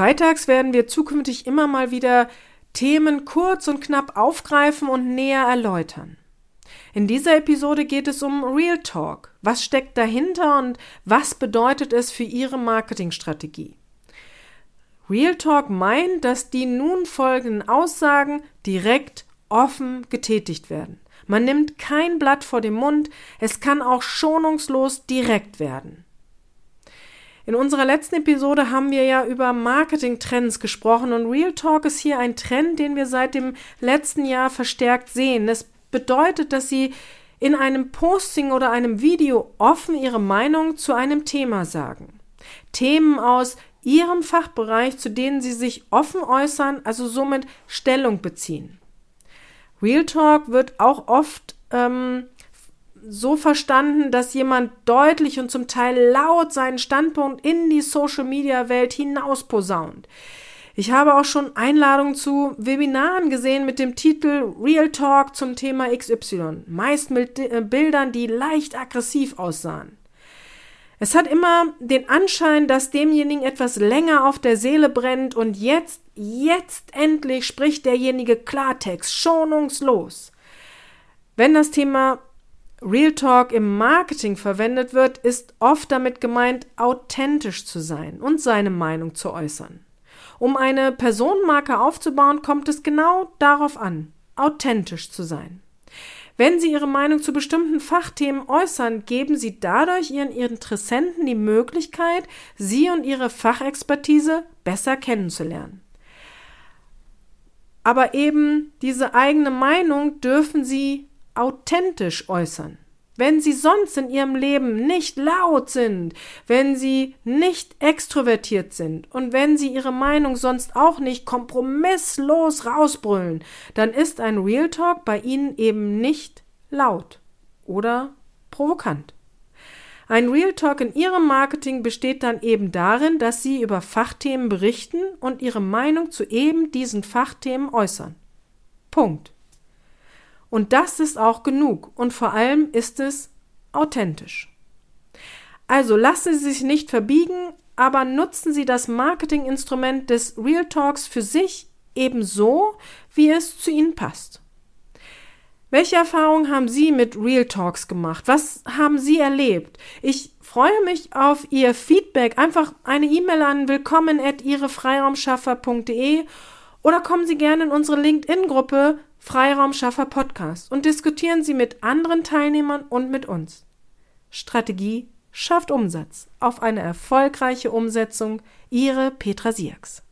Freitags werden wir zukünftig immer mal wieder Themen kurz und knapp aufgreifen und näher erläutern. In dieser Episode geht es um Real Talk. Was steckt dahinter und was bedeutet es für Ihre Marketingstrategie? Real Talk meint, dass die nun folgenden Aussagen direkt offen getätigt werden. Man nimmt kein Blatt vor den Mund, es kann auch schonungslos direkt werden. In unserer letzten Episode haben wir ja über Marketing-Trends gesprochen und Real Talk ist hier ein Trend, den wir seit dem letzten Jahr verstärkt sehen. Es bedeutet, dass Sie in einem Posting oder einem Video offen Ihre Meinung zu einem Thema sagen. Themen aus Ihrem Fachbereich, zu denen Sie sich offen äußern, also somit Stellung beziehen. Real Talk wird auch oft ähm, so verstanden, dass jemand deutlich und zum Teil laut seinen Standpunkt in die Social-Media-Welt hinaus posaunt. Ich habe auch schon Einladungen zu Webinaren gesehen mit dem Titel Real Talk zum Thema XY, meist mit äh, Bildern, die leicht aggressiv aussahen. Es hat immer den Anschein, dass demjenigen etwas länger auf der Seele brennt und jetzt, jetzt endlich spricht derjenige Klartext, schonungslos. Wenn das Thema Real Talk im Marketing verwendet wird, ist oft damit gemeint, authentisch zu sein und seine Meinung zu äußern. Um eine Personenmarke aufzubauen, kommt es genau darauf an, authentisch zu sein. Wenn Sie Ihre Meinung zu bestimmten Fachthemen äußern, geben Sie dadurch Ihren Interessenten die Möglichkeit, Sie und Ihre Fachexpertise besser kennenzulernen. Aber eben diese eigene Meinung dürfen Sie authentisch äußern. Wenn sie sonst in ihrem Leben nicht laut sind, wenn sie nicht extrovertiert sind und wenn sie ihre Meinung sonst auch nicht kompromisslos rausbrüllen, dann ist ein Real Talk bei ihnen eben nicht laut oder provokant. Ein Real Talk in ihrem Marketing besteht dann eben darin, dass sie über Fachthemen berichten und ihre Meinung zu eben diesen Fachthemen äußern. Punkt. Und das ist auch genug und vor allem ist es authentisch. Also lassen Sie sich nicht verbiegen, aber nutzen Sie das Marketinginstrument des Real Talks für sich ebenso, wie es zu Ihnen passt. Welche Erfahrungen haben Sie mit Real Talks gemacht? Was haben Sie erlebt? Ich freue mich auf Ihr Feedback. Einfach eine E-Mail an willkommen at ihrefreiraumschaffer.de oder kommen Sie gerne in unsere LinkedIn-Gruppe Freiraumschaffer Podcast und diskutieren Sie mit anderen Teilnehmern und mit uns. Strategie schafft Umsatz. Auf eine erfolgreiche Umsetzung. Ihre Petra Sierks.